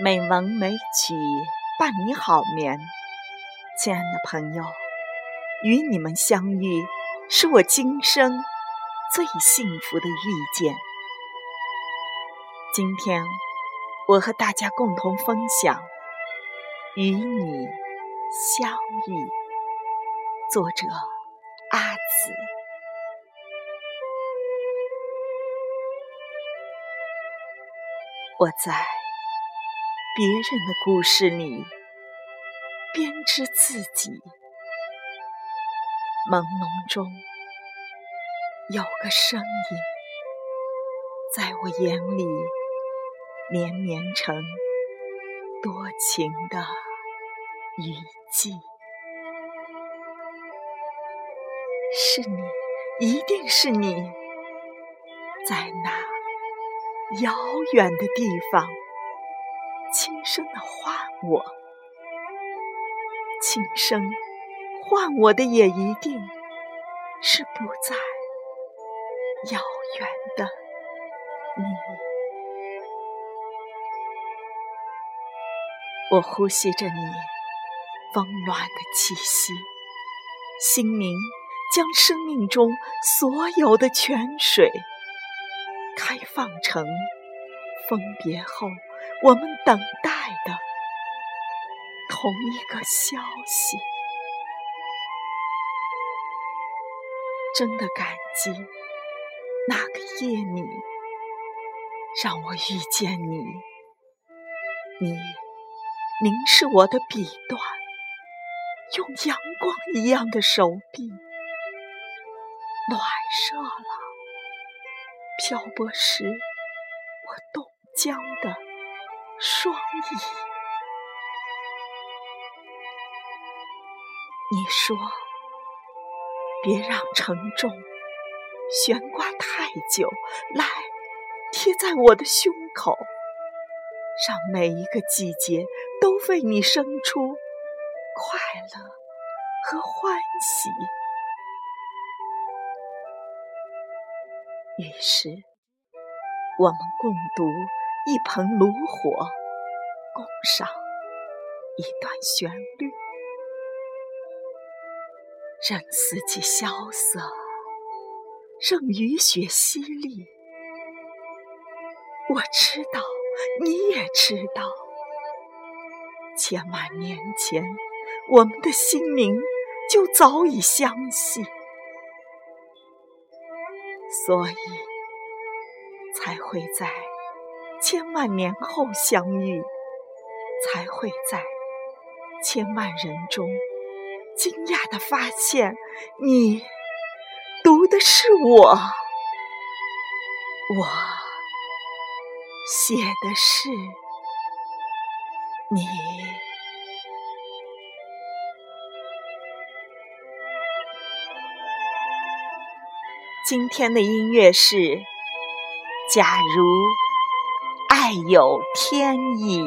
美文美曲伴你好眠，亲爱的朋友，与你们相遇是我今生最幸福的遇见。今天我和大家共同分享《与你相遇》，作者阿紫。我在。别人的故事里，编织自己。朦胧中，有个声音，在我眼里绵绵成多情的雨季。是你，一定是你，在那遥远的地方。轻声的唤我，轻声唤我的也一定是不在遥远的你。我呼吸着你温暖的气息，心灵将生命中所有的泉水开放成分别后。我们等待的同一个消息，真的感激那个夜里让我遇见你。你凝视我的笔端，用阳光一样的手臂暖热了漂泊时我冻僵的。双翼，你说别让沉重悬挂太久，来贴在我的胸口，让每一个季节都为你生出快乐和欢喜。于是，我们共读。一盆炉火，供上一段旋律，任四季萧瑟，任雨雪淅沥。我知道，你也知道，千万年前，我们的心灵就早已相系，所以才会在。千万年后相遇，才会在千万人中惊讶地发现，你读的是我，我写的是你。今天的音乐是，假如。再有天意。